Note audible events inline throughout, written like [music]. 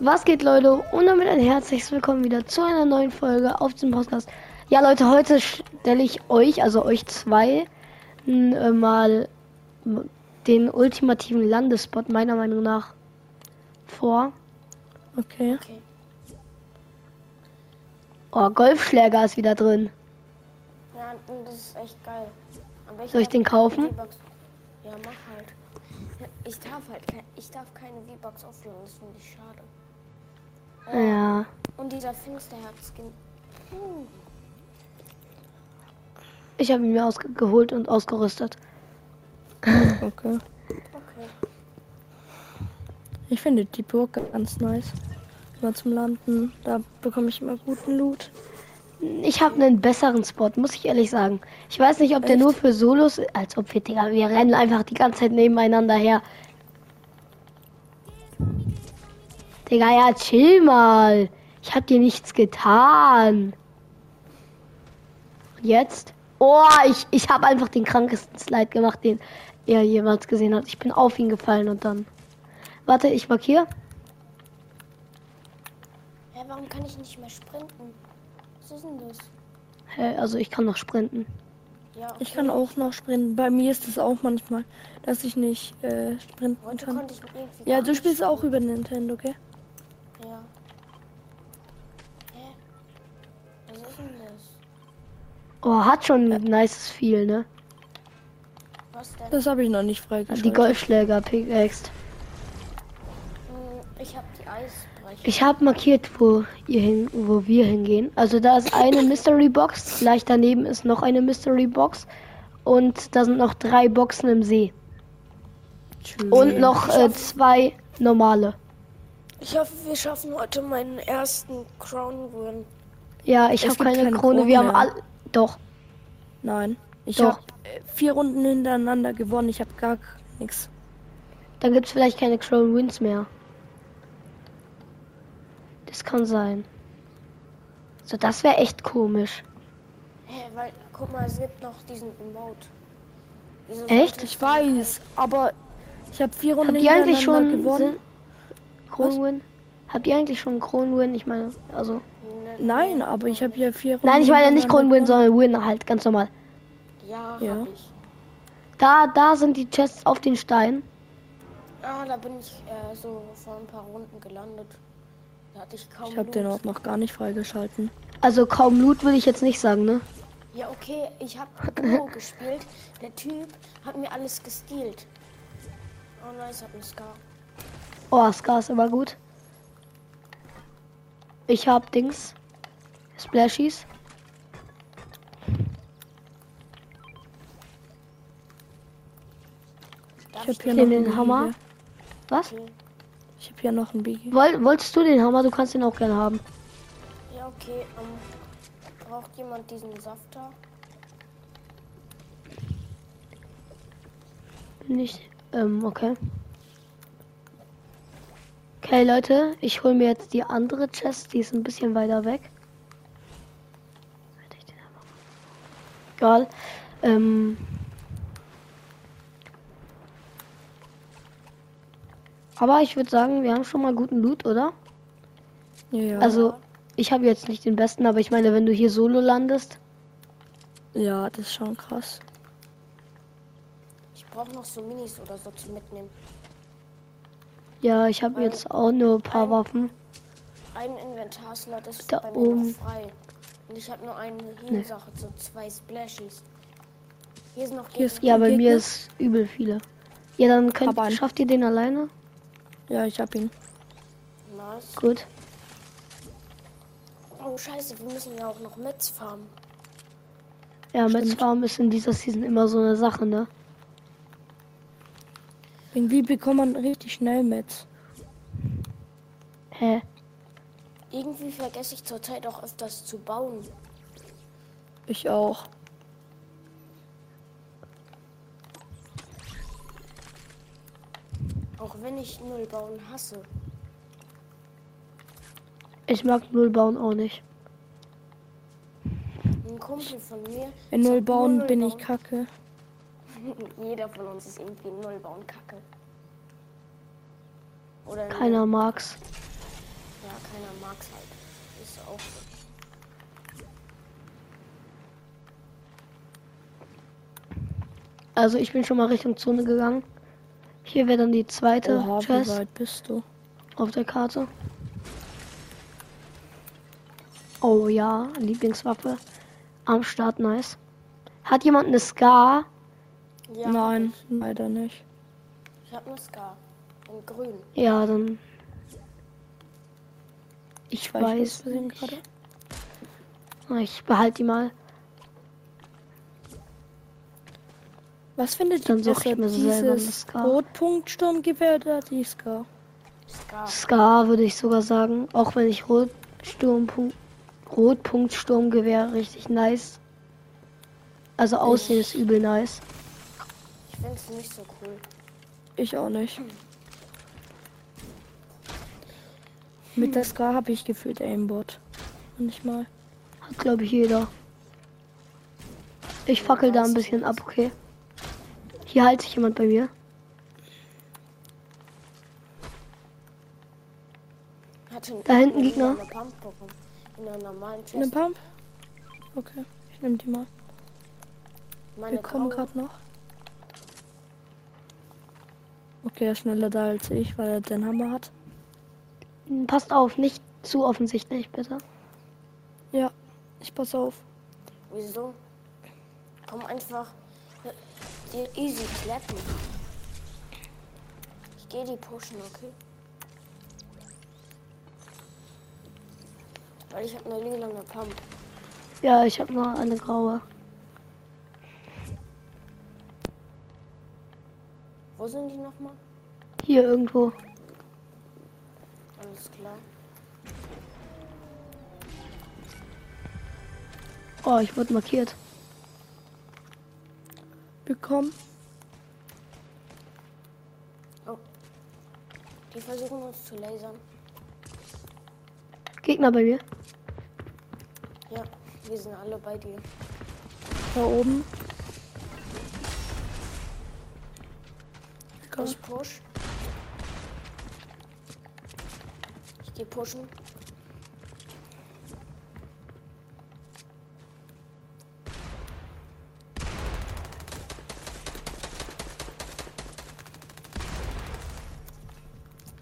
Was geht, Leute? Und damit ein herzliches Willkommen wieder zu einer neuen Folge auf dem Podcast. Ja, Leute, heute stelle ich euch, also euch zwei, äh, mal den ultimativen Landespot meiner Meinung nach vor. Okay. Okay. Oh, Golfschläger ist wieder drin. Ja, das ist echt geil. Aber Soll ich den kaufen? Ja, mach halt. Ich darf halt ich darf keine V-Bucks aufladen, das finde ich schade. Ja. Und dieser Finsterherz-Skin. Hm. Ich habe ihn mir ausgeholt und ausgerüstet. [laughs] Okay. Okay. Ich finde die Burg ganz nice. Immer zum Landen. Da bekomme ich immer guten Loot. Ich habe einen besseren Spot, muss ich ehrlich sagen. Ich weiß nicht, ob der Echt? nur für Solos, als ob wir, Digga, wir rennen einfach die ganze Zeit nebeneinander her. Digga, ja, chill mal. Ich hab dir nichts getan. Und jetzt? Oh, ich, ich habe einfach den krankesten Slide gemacht, den er jemals gesehen hat. Ich bin auf ihn gefallen und dann. Warte, ich markiere. Hä, warum kann ich nicht mehr sprinten? Was ist denn das? Hä, Also ich kann noch sprinten. Ja, okay. Ich kann auch noch sprinten. Bei mir ist es auch manchmal, dass ich nicht äh, sprinten Heute kann. konnte ich irgendwie. Ja, du spielst auch über Nintendo, okay? Oh, hat schon ein nices Feel, ne? Was denn? Das habe ich noch nicht freigeschaltet. Die Golfschläger pickaxed. Hm, Ich hab die Eisbrecher. Ich habe markiert, wo ihr hin, wo wir hingehen. Also da ist eine Mystery Box, gleich daneben ist noch eine Mystery Box und da sind noch drei Boxen im See Tschüss. und noch äh, zwei normale. Ich hoffe, wir schaffen heute meinen ersten Crown Win. Ja, ich habe keine, keine Krone. Kronen Wir haben mehr. Doch. Nein. Ich habe vier Runden hintereinander gewonnen. Ich habe gar nichts. Dann gibt's vielleicht keine Crown Wins mehr. Das kann sein. So, das wäre echt komisch. Hä, weil, guck mal, es gibt noch diesen Emote. Echt? Ich weiß, aber ich habe vier Runden Habt ihr eigentlich hintereinander schon gewonnen. Crown Win? Habt ihr eigentlich schon Crown Win? Ich meine, also Nein, aber ich habe hier vier Runden. Nein, ich meine nicht Crown Win, hintereinander sondern Win halt, ganz normal. Ja, Ja. hab ich. Da, da sind die Chests auf den Steinen. Ah, da bin ich äh, so vor ein paar Runden gelandet. Da hatte ich kaum Ich habe den auch noch gar nicht freigeschalten. Also kaum Loot würde ich jetzt nicht sagen, ne? Ja, okay, ich habe [laughs] gespielt. Der Typ hat mir alles gestealt. Oh nice, hat einen Scar. Oh, Scar ist aber gut. Ich hab Dings. Splashies. Ich habe hier den- noch Hammer? hier. Was? Okay. Ich habe hier noch einen Biggie. Woll, wolltest du den Hammer? Du kannst den auch gerne haben. Ja, okay. Ähm, braucht jemand diesen Safter? Nicht. Ähm, okay. Okay, Leute, ich hole mir jetzt die andere Chest, die ist ein bisschen weiter weg. Egal. Ähm. Aber ich würde sagen, wir haben schon mal guten Loot, oder? Ja, ja. Also, ich habe jetzt nicht den besten, aber ich meine, wenn du hier solo landest. ja, das ist schon krass. Ich brauche noch so Minis oder so zum Mitnehmen. Ja, ich habe jetzt auch nur ein paar Waffen. Ein Inventarslot ist Da bei mir oben. frei. Und ich habe nur eine Heal-Sache, so zwei Splashies. Hier sind noch Hier ist-. Ja, bei Gegner? mir ist übel viele. Ja, dann könnt, Hab schafft ihr den alleine? Ja, ich habe ihn. Nice. Gut. Oh scheiße, wir müssen ja auch noch Metz farmen. Ja, mit Stimmt. Farm ist in dieser Season immer so eine Sache, ne? Irgendwie bekommt man richtig schnell mit. Hä? Irgendwie vergesse ich zurzeit auch öfters zu bauen. Ich auch. Auch wenn ich null bauen hasse. Ich mag Null bauen auch nicht. Ein Kumpel von mir. In Null bauen bin ich bauen. kacke. [laughs] Jeder von uns ist irgendwie Null bauen kacke. Oder in Keiner mag's. keiner mag's halt. Ist auch so. Also ich bin schon mal Richtung Zone gegangen. Hier wäre dann die zweite Oha, wie Chest weit bist du? auf der Karte. Oh ja, Lieblingswaffe. Am Start, nice. Hat jemand eine Scar? Ja, Nein, leider nicht. Ich habe eine Scar. In grün. Ja, dann. Ich ich weiß. Versehen nicht. gerade. Ich behalte die mal. Was findet Dann ihr suche ich mir so dieses. Rotpunkt-Sturmgewehr oder die Scar? Scar. Scar würde ich sogar sagen. Auch wenn ich Rotsturmpunkt. Rotpunkt-Sturmgewehr richtig nice. Also Aussehen ist übel nice. Ich finde es nicht so cool. Ich auch nicht. Mit der Scar habe ich gefühlt Aimbot. Nicht mal. Hat glaube ich jeder. Ich fackel da ein bisschen ab, okay. Hier hält sich jemand bei mir. Hatte Da hinten Gegner. Eine Pump bekommen. In einer normalen Eine. Pump? Okay, ich nehme die mal. Meine Wir kommen gerade noch. Okay, er ist schneller da als ich, weil er den Hammer hat. Hm, Passt auf, nicht zu offensichtlich, bitte. Ja, ich pass auf. Wieso? Komm einfach. Die easy clappen. Ich gehe die pushen, okay? Weil ich habe eine lila Pump. Ja, ich habe noch eine graue. Wo sind die nochmal? Hier irgendwo. Alles klar. Oh, ich wurde markiert. Bekommen. Die versuchen uns zu lasern. Gegner bei mir. Ja, wir sind alle bei dir. Da oben. Egal. Ich push. Ich geh pushen.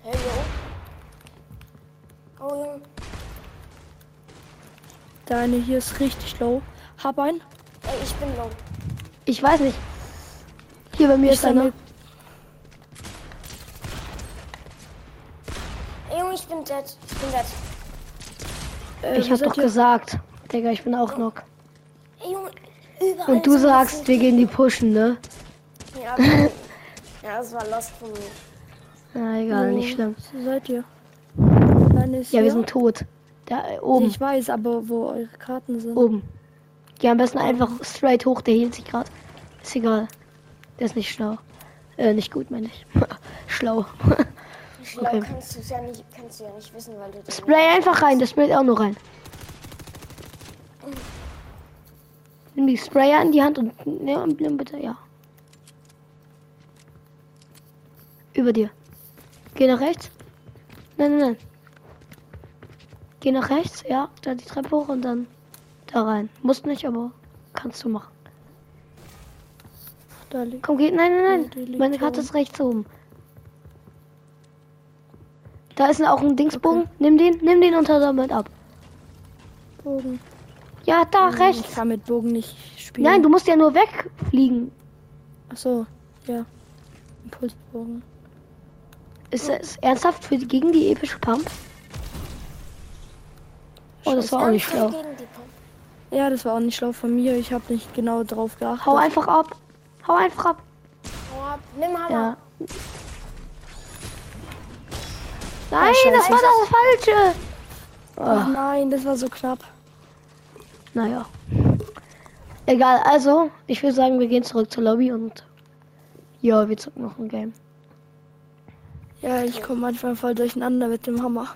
Hey, yo. Oh, Junge. Der eine hier ist richtig low. Hab einen. Ey, ich bin low. Ich weiß nicht. Hier bei mir Ich ist einer. sammel- Ey, Junge, ich bin dead. Ich bin dead. Äh, Ich wo hab doch gesagt. Digga, ich bin auch knock. Ey, Junge, überall. Und du sagst, wir gehen die pushen, ne? Ja, okay. [laughs] ja, das war lost von mir. Na egal, Wo nicht schlimm. seid ihr? Ja, wir sind tot. Da äh, oben, Ich weiß, aber wo eure Karten sind. oben. Geh am besten einfach straight hoch, der hielt sich gerade. Ist egal. Der ist nicht schlau. Äh, nicht gut, meine ich. [laughs] schlau. [laughs] Okay. kannst ja nicht, kannst du ja nicht wissen, weil du den Spray einfach rein, das sprayt auch nur rein. Nimm die Sprayer in die Hand und nimm bitte, ja. Über dir. Geh nach rechts. Nein, nein, nein. Geh nach rechts, ja, da die Treppe hoch und dann da rein. Musst nicht, aber kannst du machen. Komm, geh, nein, nein, Ja, nein. Meine Karte ist rechts oben. Da ist auch ein Dingsbogen. Nimm den, nimm den und hau damit ab. Bogen. Ja, da Ich rechts. kann mit Bogen nicht spielen. Nein, du musst ja nur wegfliegen. Ach so, ja. Impulsbogen. Ist es ernsthaft für die, gegen die epische Pump? Oh, das war auch nicht schlau. Ja, das war auch nicht schlau von mir. Ich habe nicht genau drauf geachtet. Hau einfach ab. Hau einfach ab. Hau ab. Nimm Hammer. Ja. Nein, scheiße. das war das Falsche. Ach nein, das war so knapp. Naja. Egal, also, ich würde sagen, wir gehen zurück zur Lobby und ja, wir zocken noch ein Game. Ja, ich komme manchmal voll durcheinander mit dem Hammer.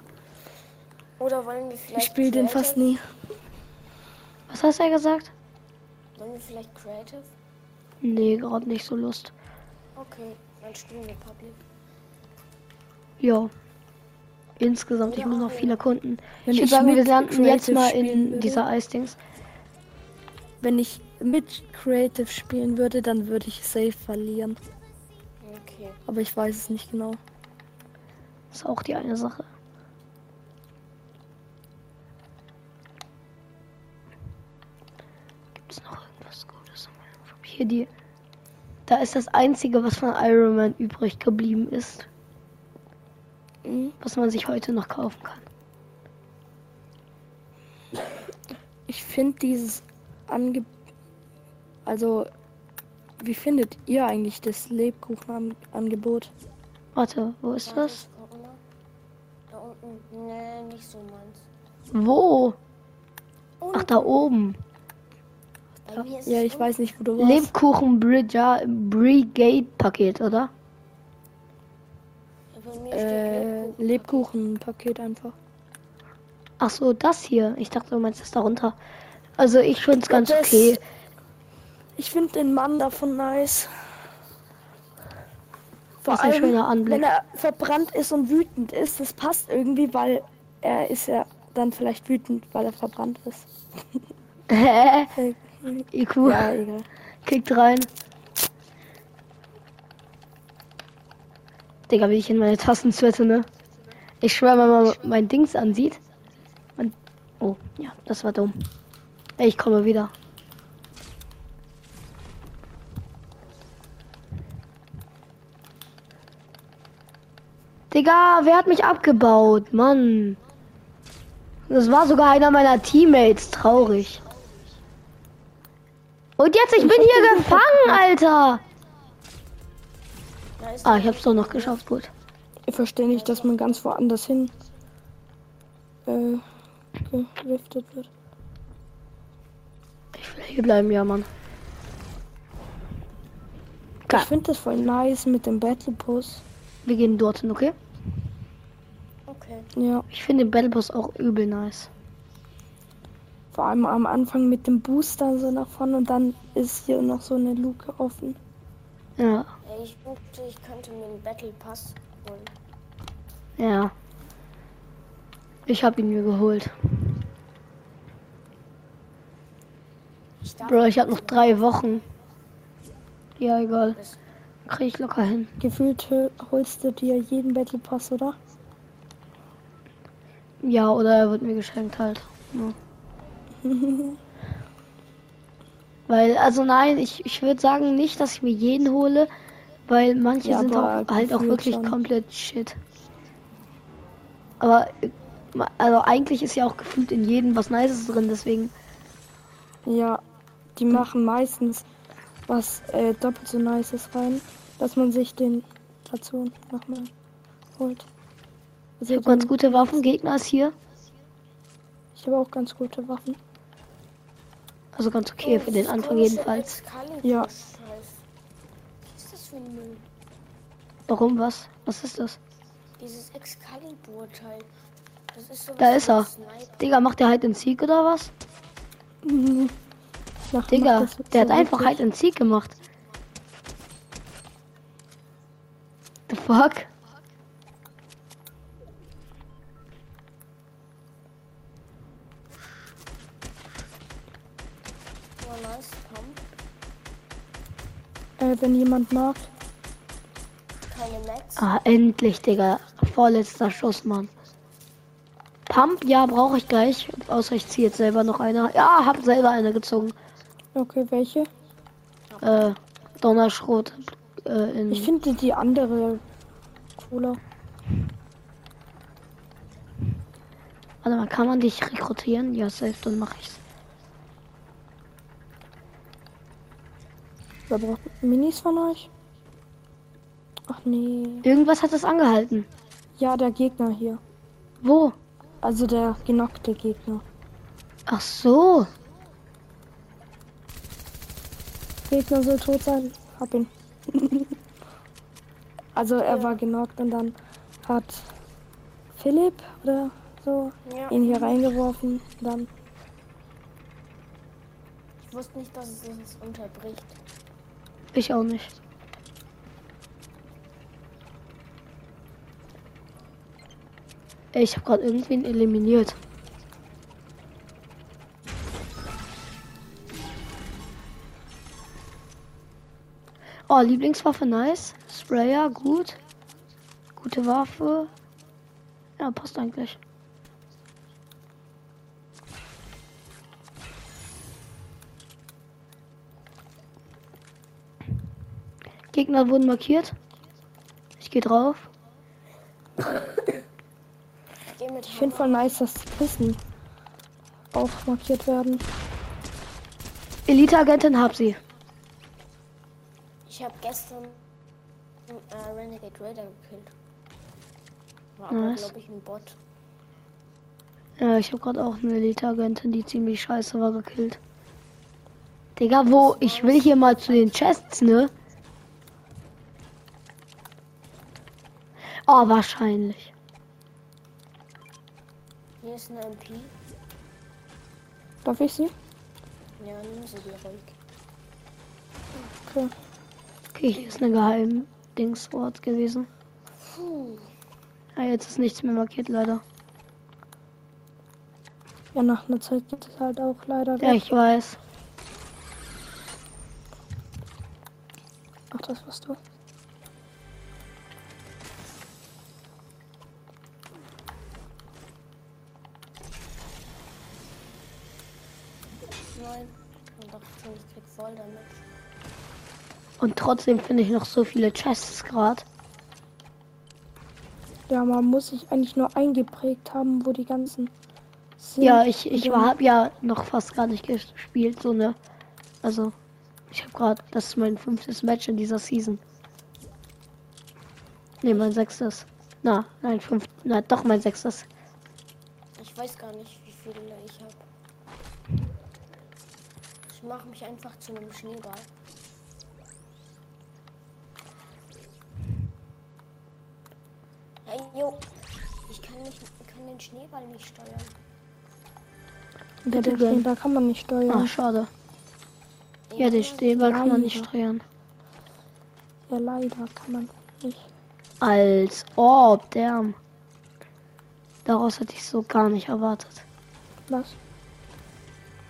Oder wollen wir vielleicht Ich spiele den fast nie. Was hast du gesagt? Wollen wir vielleicht Creative? Nee, gerade nicht so Lust. Okay, dann spielen wir Public. Ja. Insgesamt. Ich muss noch viel erkunden. Wenn ich ich würde sagen, wir landen jetzt mal in dieser Eisdings. Wenn ich mit Creative spielen würde, dann würde ich safe verlieren. Okay. Aber ich weiß es nicht genau. Ist auch die eine Sache. Gibt es noch irgendwas Gutes? Hier die. Da ist das einzige, was von Iron Man übrig geblieben ist. Was man sich heute noch kaufen kann. Ich finde dieses Angebot. Also, wie findet ihr eigentlich das Lebkuchenangebot? Warte, wo ist das? Da unten. Nee, nicht so meins. Wo? Ach, da oben. ist Ja, ich weiß nicht, wo du warst. Lebkuchen Bridger Brigade Paket, oder? Bei mir Äh, steht Lebkuchenpaket einfach. Ach so, das hier. Ich dachte, du meinst das darunter. Also ich finde es ganz das- okay. Ich finde den Mann davon nice. Vor Das ist ein allem, schöner Anblick. wenn er verbrannt ist und wütend ist, das passt irgendwie, weil er ist ja dann vielleicht wütend, weil er verbrannt ist. [laughs] Hä? IQ Ja, egal. kickt rein. Digga, wie ich in meine Tasten zwette, ne? Ich schwöre, wenn man mein Dings ansieht. Und oh, ja, das war dumm. Ich komme wieder. Digga, wer hat mich abgebaut? Mann. Das war sogar einer meiner Teammates. Traurig. Und jetzt, ich bin hier gefangen, Alter. Ah, ich hab's doch noch geschafft, gut. Ich verstehe nicht, dass man ganz woanders hin äh, geliftet wird. Ich will hier bleiben, ja, Mann. Ich finde das voll nice mit dem Battle Bus. Wir gehen dorthin, okay? Okay. Ja, Ich finde den Battle Bus auch übel nice. vor allem am Anfang mit dem Booster so nach vorne und dann ist hier noch so eine Luke offen. Ja, ich ich könnte mir einen Battle Pass holen. Ja. Ich hab ihn mir geholt. Ich Bro, ich hab noch drei Wochen. Ja, egal. Krieg ich locker hin. Gefühlt hol- holst du dir jeden Battle Pass, oder? Ja, oder er wird mir geschenkt halt. Ja. [laughs] weil, also nein, ich, ich würde sagen nicht, dass ich mir jeden hole, weil manche Ja, sind auch, halt auch wirklich schon. komplett shit. Aber, also eigentlich ist ja auch gefühlt in jedem was Nices drin, deswegen, Ja, die machen meistens was äh, doppelt so nices rein, dass man sich den dazu nochmal holt. ich Also habe ganz gute Waffen. Gegner ist hier. Ich habe auch ganz gute Waffen. Also ganz okay für den Anfang jedenfalls. Ja. Was ist das für ein Müll? Warum was? Was ist das? Dieses Excalibur-Teil. Das ist so Da ist er. Digga, macht der Hide and Seek oder was? Nach, Digga, macht das der hat einfach. Hide and Seek gemacht. The fuck? Oh, nice. Äh, wenn jemand mag. Ah, endlich, Digga. Vorletzter Schuss, Mann. Pump, ja, brauche ich gleich. Außer ich ziehe jetzt selber noch eine. Ja, hab selber eine gezogen. Okay, welche? Äh, Donnerschrot. Äh, in Ich finde die andere cooler. Warte mal, kann man dich rekrutieren? Ja, safe, dann mache ich's. Wer braucht Minis von euch? Ach nee. Irgendwas hat es angehalten. Ja, der Gegner hier. Wo? Also der genockte Gegner. Ach so. Gegner soll tot sein. Hab ihn. [laughs] also er war genockt und dann hat Philipp oder so Ja. ihn hier reingeworfen. Dann Ich wusste nicht, dass es uns unterbricht. Ich auch nicht. Ich habe gerade irgendwen eliminiert. Oh, Lieblingswaffe, nice. Sprayer, gut. Gute Waffe. Ja, passt eigentlich. Gegner wurden markiert. Ich gehe drauf. Ich finde voll nice, dass die Kisten auch markiert werden. Elite-Agentin hab sie. Ich habe gestern äh, Renegade Raider gekillt. War aber, Nice. glaube ich, ein Bot. Ja, ich habe gerade auch eine Elite-Agentin, die ziemlich scheiße war, gekillt. Digga, wo? Ich will hier mal zu den Chests, ne? Oh, wahrscheinlich. Ist eine MP. Darf ich sie? Ja, nimm sie dir ruhig. Okay. Okay, hier ist eine geheim Dingsort gewesen. Puh. Ja, jetzt ist nichts mehr markiert, leider. Ja, nach einer Zeit geht es halt auch leider Ja, weg. ich weiß. Ach, das warst du. Nein. Und dachte schon, ich krieg voll damit. Und trotzdem finde ich noch so viele Chests gerade. Ja, man muss sich eigentlich nur eingeprägt haben, wo die ganzen sind. Ja, ich, ich war, hab ja noch fast gar nicht gespielt, so ne. Also, ich habe gerade, das ist mein fünftes Match in dieser Season. Ne, mein sechstes. Na, nein, fünf, na doch mein sechstes. Ich weiß gar nicht, wie viele ich habe. Ich mache mich einfach zu einem Schneeball. Hey, jo. Ich kann, nicht, kann den Schneeball nicht steuern. Ja, Bitte den gönn. Schnee, da kann man nicht steuern. Ah, schade. Ja, den Schneeball kann man nicht steuern. Ja, leider kann man nicht. Als ob, der. Daraus hätte ich so gar nicht erwartet. Was?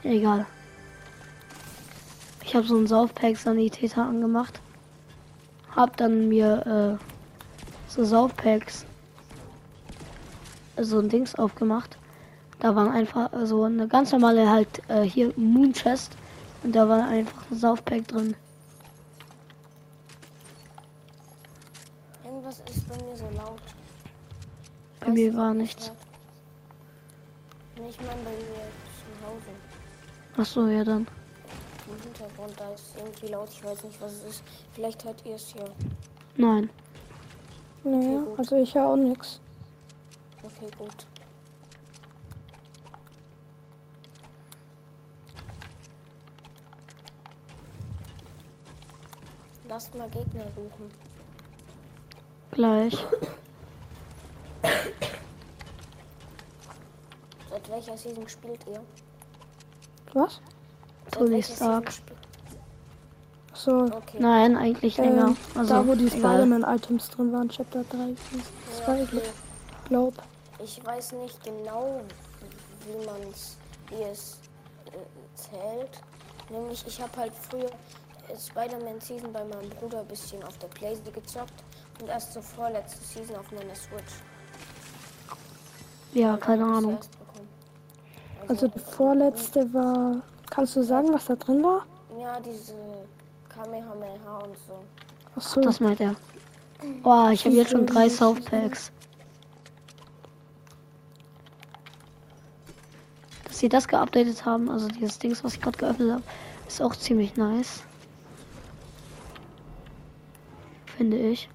Egal. Ich habe so einen Saufpack-Sanitäter angemacht. Hab dann mir äh, so Saufpacks, so ein Dings aufgemacht. Da waren einfach so eine ganz normale halt äh, hier Moon Chest und da war einfach ein Saufpack drin. Irgendwas ist bei mir so laut. Bei Weiß mir nicht, war nichts. ich meine bei mir zu Hause. Ach so, ja dann. Im Hintergrund, da ist irgendwie laut. Ich weiß nicht, was es ist. Vielleicht hört ihr es hier. Nein. Naja, gut. also ich höre auch nichts. Okay, gut. Lasst mal Gegner suchen. Gleich. Seit welcher Season spielt ihr? Was? Tony Stark. Ach So, Okay. Nein, eigentlich länger. ähm, Also, da wo die. Spider-Man-Items drin waren, Chapter 3, 2, Ja, ich okay. glaub. Ich weiß nicht genau, wie man es, äh, zählt. Nämlich, ich habe halt früher äh, Spider-Man Season bei meinem Bruder ein bisschen auf der Playsee gezockt und erst zur vorletzte Season auf meiner Switch. Ja, keine Ahnung. bekommen. Also die vorletzte war. Kannst du sagen, was da drin war? Ja, diese Kamehameha und so. Ach so. Das meint er. Oh, ich habe jetzt schon drei Softpacks. Dass sie das geupdatet haben, also dieses Dings, was ich gerade geöffnet habe, ist auch ziemlich nice. Finde ich.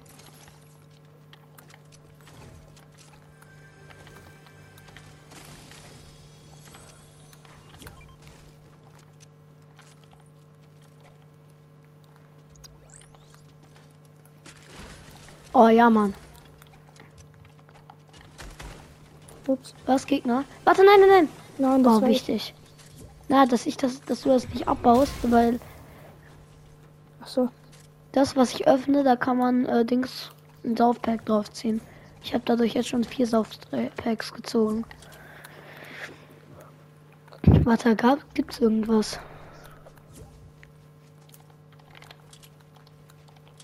Oh ja, Mann. Ups. Was, Gegner? Warte, nein, nein, nein. Nein, das Oh, war ich. wichtig. Na, dass ich das, dass du das nicht abbaust, weil Ach so. das, was ich öffne, da kann man äh, Dings ein Saufpack draufziehen. Ich habe dadurch jetzt schon vier Saufpacks gezogen. Warte, gab, gibt's irgendwas?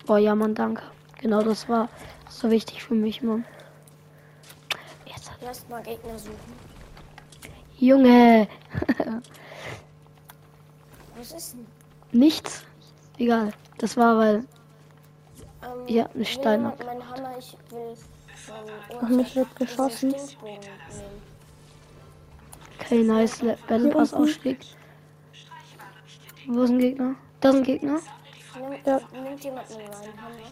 Oh ja, Mann, danke. Genau, das war so wichtig für mich, Mann. Jetzt Erst mal Gegner suchen. Junge, [laughs] Was ist denn? nichts. Egal. Das war, weil Ähm, Ja, eine will Stein- meinen Hammer, ich will Ach, mich wird geschossen. Kein nice Le- Battle Pass. Ausstieg. Wo ist ein Gegner? Da ist ein Gegner. Ja. Nimmt jemand meinen Hammer?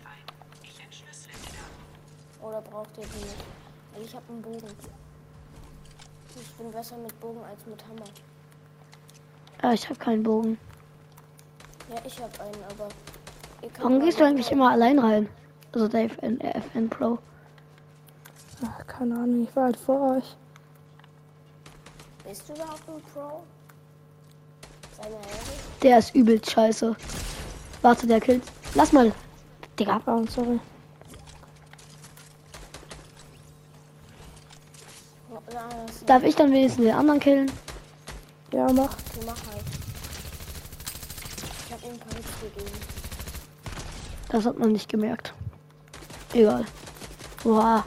Oder braucht ihr die nicht? Weil ich habe einen Bogen. Ich bin besser mit Bogen als mit Hammer. Ah, ich habe keinen Bogen. Ja, ich habe einen, aber. ihr könnt Warum gehst du eigentlich mitkommen. immer allein rein? Also der FN, äh, FN Pro. Ach, keine Ahnung, ich war halt vor euch. Bist du überhaupt ein Pro? Der ist übelst scheiße. Warte, der killt. Lass mal. Digga. Ah, sorry. Darf ich dann wenigstens den anderen killen? Ja, mach. Du mach halt. Ich hab ihm ein paar Hits gegeben. Das hat man nicht gemerkt. Egal. Hab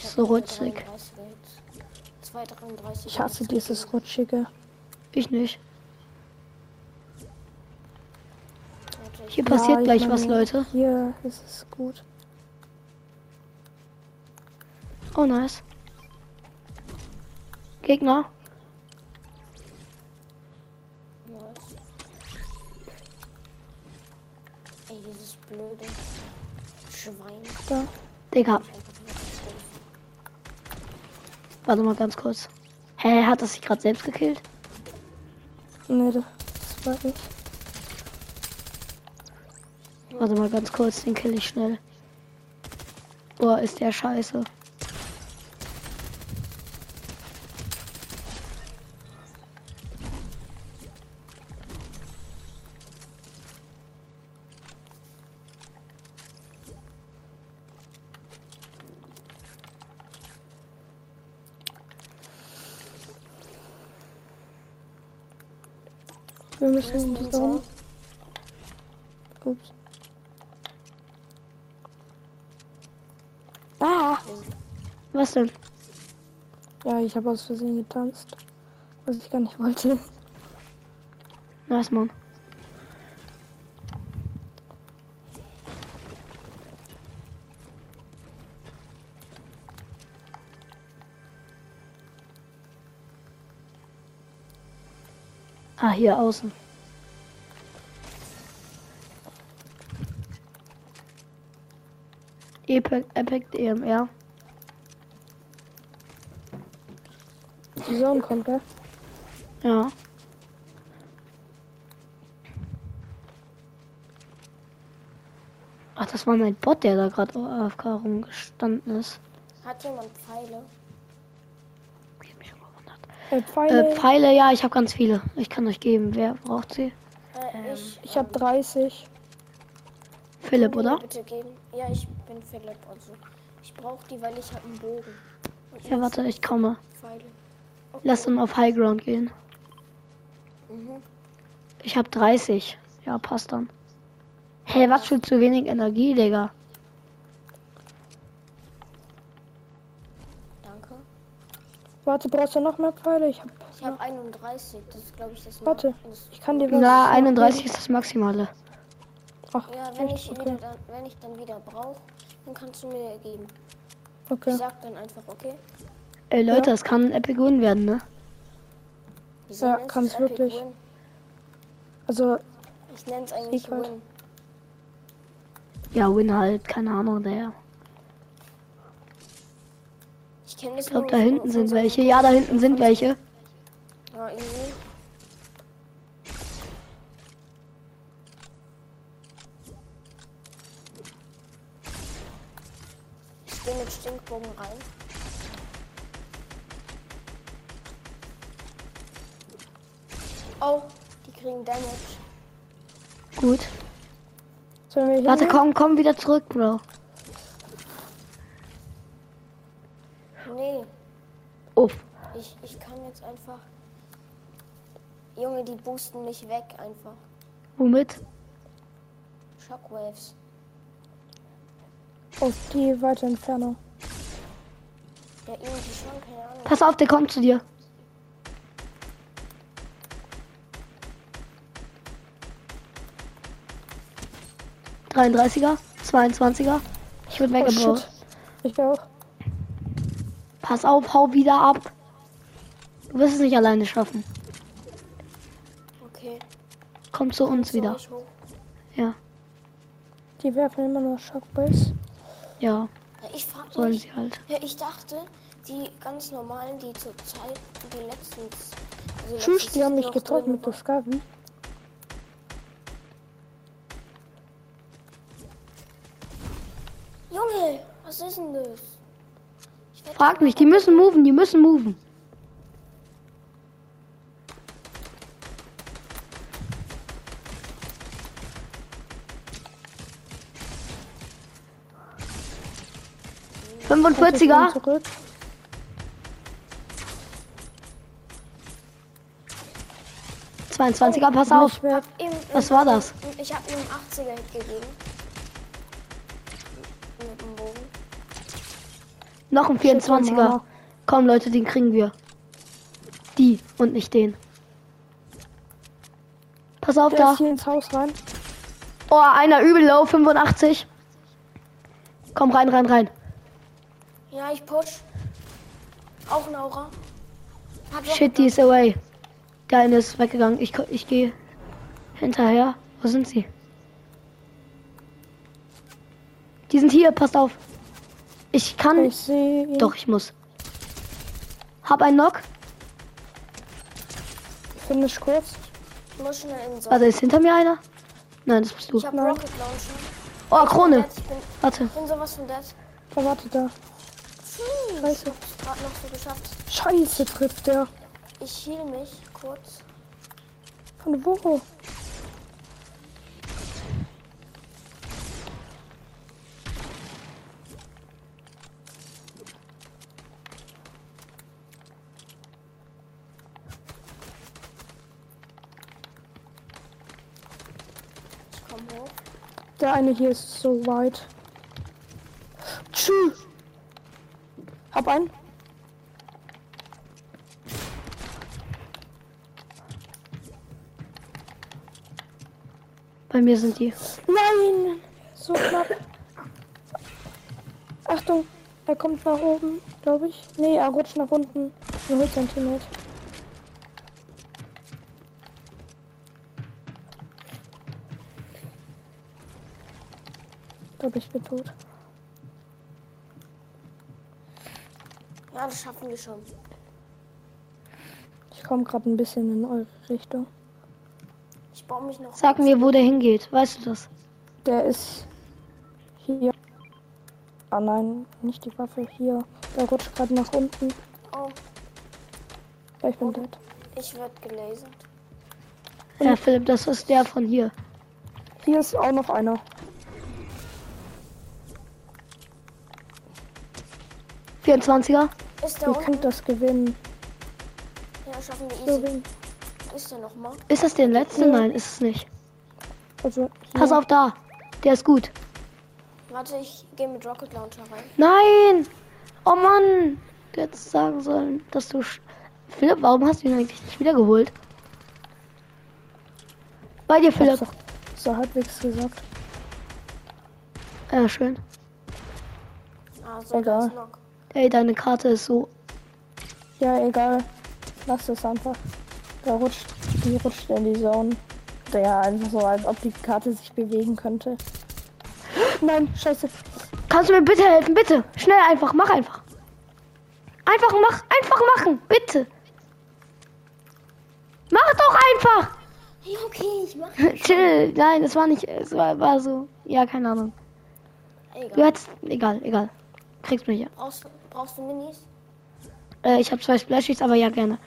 So rutschig. 33 Hits. 233 Ich hasse dieses. Rutschige. ich nicht. Hier passiert Ja, ich gleich was, meine, Leute. Hier ist es gut. Oh, nice. Gegner. Ey, dieses blöde Schwein. Da. Digga, warte mal ganz kurz. Hä, hat das sich gerade selbst gekillt? Nee, das war ich. Warte mal ganz kurz, den kill ich schnell. Boah, ist der scheiße. Müssen in die Ninja. Zone. Ups. Ah! Was denn? Ja, ich habe aus Versehen getanzt. Was ich gar nicht wollte. Nice, Mann. Ah, hier außen. Epic, Epic EMR. Die Zone kommt, gell? Ja. Ach, das war mein Bot, der da gerade AFK rumgestanden ist. Hat jemand Pfeile? Ich hab mich schon gewundert. Äh, Pfeile. Äh, Pfeile, ja, ich habe ganz viele. Ich kann euch geben. Wer braucht sie? Äh, ich. ich habe 30. Philipp, oder? Bitte geben. Ja, ich bin Philipp. Also, ich brauche die, weil ich habe einen Bogen. Und Ja, warte, ich komme. Pfeile. Okay. Lass dann auf High Ground gehen. Mhm. Ich habe 30. Ja, passt dann. Hä, hey, was für zu wenig Energie, Digga. Danke. Warte, brauchst du noch mehr Pfeile? Ich hab. Ich habe 31. Das ist, glaube ich, das Warte, ich kann dir was. Na, noch 31 geben. ist das Maximale. Ach, Ja, wenn ich, echt? wieder Okay. dann, wenn ich dann wieder brauche, dann kannst du mir geben. Ich okay. sag dann einfach, okay? Ey, Leute, Ja. es kann ein Epic Win werden, ne? Wieso Ja, du's Epic wirklich. Win? Also, Ich nenne es eigentlich Sieg halt. Win. Ja, Win halt, keine Ahnung, der. Ich kenne es Ich glaube, da hinten sind welche. Ja, da hinten sind welche. Ja, irgendwie. mit Stinkbogen rein. Oh, die kriegen Damage. Gut. Warte, komm, komm wieder zurück, Bro. Nee. Uff. Ich, ich kann jetzt einfach. Junge, die boosten mich weg einfach. Womit? Shockwaves. Auf die weite Entfernung. Ja, irgendwie schon, keine Ahnung. Pass auf, der kommt zu dir. Dreiunddreißiger, 22er. Ich würde Oh weggebaut. shit. Ich auch. Pass auf, hau wieder ab. Du wirst es nicht alleine schaffen. Okay. Komm zu uns wieder. Ja, Die werfen immer nur Shockbase. Ja, ich frag sollen mich. sie halt. Ja, ich dachte, die ganz normalen, die zur Zeit, die letztens. Also Tschüss, die haben mich drin mit waren. Duskavi. Junge, was ist denn das? Ich Frag mich, die müssen moven, die müssen moven. 45er, bin Zurück. er 22er, pass auf. Was war das? Ich habe ihm einen 80er Hit gegeben. Mit dem Bogen. Noch ein 24er. Komm Leute, den kriegen wir. Die und nicht den. Pass auf der da. ist hier ins Haus rein. Oh, einer übel low, 85. Komm rein, rein, rein. Ja, ich push. Auch ein Aura. Shit, die ist away. Der eine ist weggegangen. Ich, ich gehe hinterher. Wo sind sie? Die sind hier, passt auf. Ich kann. Ich. Doch, ich muss. Hab einen Knock. Finish kurz. Ich muss schnell in so. Warte, ist hinter mir einer? Nein, das bist du. Ich habe Nein. Rocket Launcher. Oh, Krone. Ich bin, Warte. ich bin sowas von dead. Da warte da. Hm, Scheiße. Gerade noch so geschafft. Scheiße trifft der. Ich heal mich kurz. Von wo? Der eine hier ist so weit. Tschüss. Hab einen. Bei mir sind die. Nein! So knapp. Achtung, er kommt nach oben, glaube ich. Nee, er rutscht nach unten. Nur Zentimeter. Ich glaube, ich bin tot. Das schaffen wir schon. Ich komme gerade ein bisschen in eure Richtung. Ich baue mich noch. Sag mir, wo der hingeht. Weißt du das? Der ist hier. Ah nein, nicht die Waffe. Hier. Der rutscht gerade nach unten. Oh, Ja, ich bin dead. ich werde gelasert. Ja, Philipp, das ist der von hier. Hier ist auch noch einer. 24er. Ist der Ihr könnt das gewinnen. Ja, schaffen wir easy. Wo ist der nochmal? Ist das der letzte? Ja. Nein, ist es nicht. Also hier. Pass auf da. Der ist gut. Warte, ich gehe mit Rocket Launcher rein. Nein! Oh Mann! Du hättest sagen sollen, dass du. sch- Philipp, warum hast du ihn eigentlich nicht wiedergeholt? Bei dir, Philipp. doch so halbwegs gesagt. Ja, schön. Ah, so Egal. Ey, deine Karte ist so. Ja, egal. Lass es einfach. Da rutscht, die rutscht in die Zone. Ja, einfach so, als ob die Karte sich bewegen könnte. [gasps] Nein, scheiße. Kannst du mir bitte helfen? Bitte. Schnell einfach. Mach einfach. Einfach mach. Einfach machen. Bitte. Mach doch einfach. Ja, okay, ich mach. [laughs] Chill. Nein, es war nicht. Es war, war so. Ja, keine Ahnung. Du Egal. hättest. Egal, egal. Kriegst mich ja. Brauchst, brauchst du Minis? Äh, ich habe zwei Splashies, aber ja, gerne.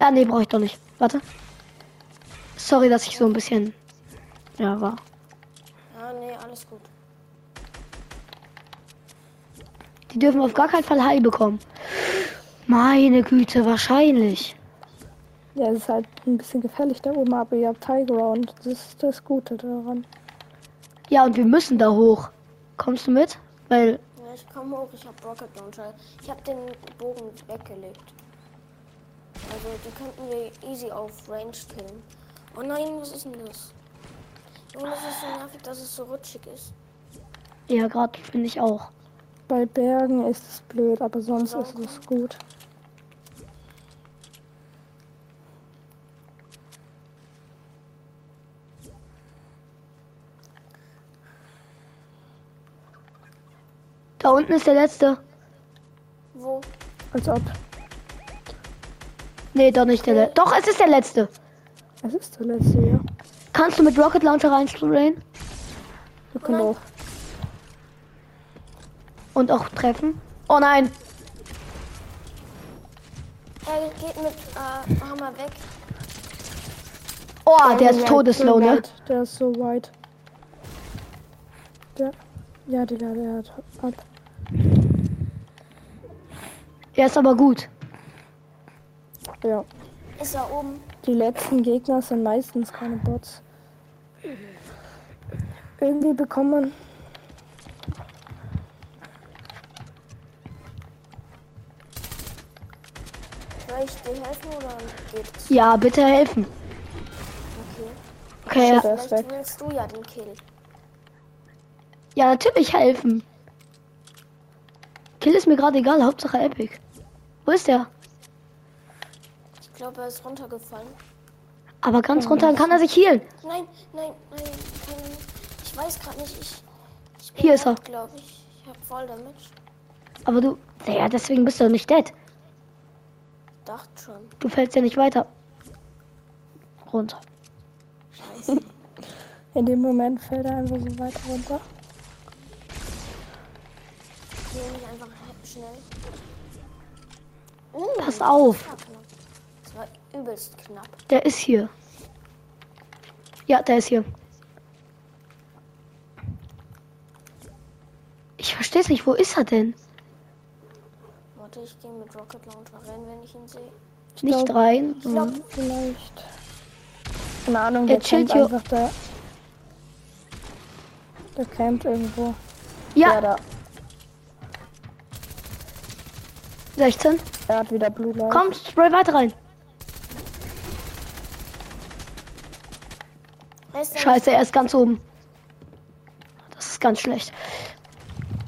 Ja, nee, brauche ich doch nicht. Warte. Sorry, dass ich so ein bisschen. Ja, war. Ja, nee, alles gut. Die dürfen auf gar keinen Fall High bekommen. Meine Güte, wahrscheinlich. Ja, es ist halt ein bisschen gefährlich da oben, aber ihr habt High Ground. Das ist das Gute daran. Ja, und wir müssen da hoch. Kommst du mit? Weil, ich komme hoch, ich habe Rocket Launcher. Ich habe den Bogen weggelegt. Also die könnten wir easy auf Range killen. Oh nein, was ist denn das? Junge, das ist so nervig, dass es so rutschig ist. ja, gerade finde ich auch. Bei Bergen ist es blöd, aber sonst ist es gut. Da unten ist der letzte. Wo? Als ob. Nee, doch nicht der letzte. Doch, es ist der letzte. Es ist der letzte, ja. Kannst du mit Rocket Launcher reinsprayen? Wir können auch. Und auch treffen? Oh nein. Er geht mit äh, Hammer weg. Oh, der ist weit, todeslow, ne? Der ist so weit. Der. Ja, Digga, der hat ab. Er ist aber gut. Ja. Ist er oben? Die letzten Gegner sind meistens keine Bots. Irgendwie bekommt man. Soll ich dir helfen oder geht's? Ja, bitte helfen. Okay. Okay, ja. Vielleicht willst du ja den Kill. ja, natürlich helfen. Kill ist mir gerade egal, Hauptsache Epic. Wo ist der? Ich glaube, er ist runtergefallen. Aber ganz runter kann er sich healen. Nein, nein, nein. Ich weiß gerade nicht. Ich, ich bin Hier ist er. glaube ich. Ich habe voll damit. Aber du, ja, deswegen bist du nicht dead. Dachte schon. Du fällst ja nicht weiter. Runter. Scheiße. [laughs] In dem Moment fällt er einfach so weit runter. Ich mich einfach schnell. Uh, Pass auf. Das war übelst knapp. Der ist hier. Ja, der ist hier. Ich verstehe es nicht. Wo ist er denn? Warte, ich gehe mit Rocket Launcher rein, wenn ich ihn sehe. Nicht glaub- rein. Ich glaube, Vielleicht. Keine Ahnung, Er der chillt hier. einfach da. Der campt irgendwo. Ja, Ja, 16. Er hat wieder Blue Light. Komm, spray weiter rein. ist Scheiße, er ist ganz oben. Das ist ganz schlecht.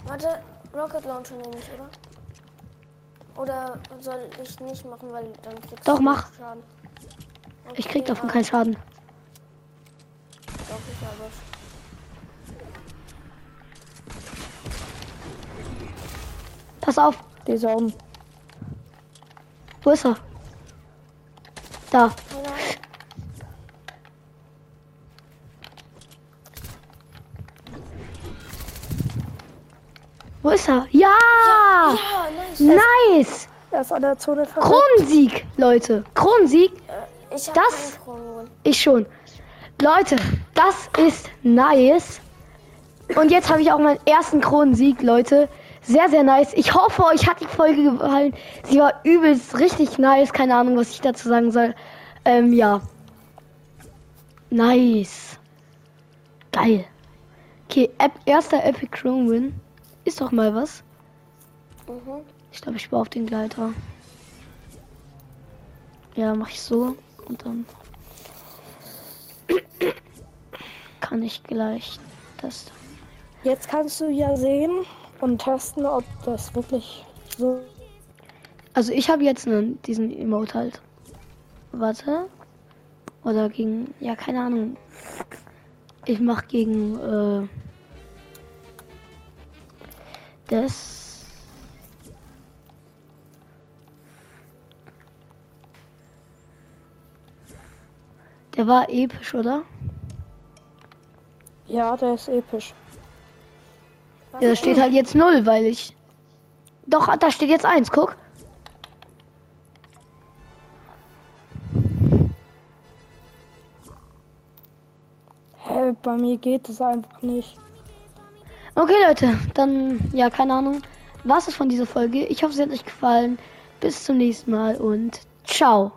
Warte, Rocket Launcher nehme ich, oder? Oder soll ich nicht machen, weil dann kriegst Doch, du mach. Schaden. Ich krieg Okay, davon ah, keinen Schaden. Doch, ich aber. Pass auf. Die Zone. Wo ist er? Da. Wo ist er? Ja! Ja, nice. Nice! Ist an der Zone. Kronensieg, Leute. Kronensieg. Äh, Ich Das-. Ich schon. Leute, das ist nice. Und jetzt habe ich auch meinen ersten Kronensieg, Leute. Sehr, sehr nice. Ich hoffe, euch hat die Folge gefallen. Sie war übelst richtig nice. Keine Ahnung, was ich dazu sagen soll. Ähm, ja. Nice. Geil. Okay, Ep erster Epic Chrome Win. Ist doch mal was. Mhm. Ich glaube, ich baue auf den Gleiter. Ja, mache ich so. Und dann [coughs] kann ich gleich das. Jetzt kannst du ja sehen und testen, ob das wirklich so. Also ich habe jetzt einen, diesen Emote halt. Warte. Oder gegen. Ja, keine Ahnung. Ich mache gegen äh, das. Der war episch, oder? Ja, der ist episch. Ja, da steht halt jetzt null, weil ich. Doch, da steht jetzt eins, guck. Hä, bei mir geht es einfach nicht. Okay, Leute, dann, ja, keine Ahnung. Was ist von dieser Folge? Ich hoffe, es hat euch gefallen. bis zum nächsten Mal und ciao.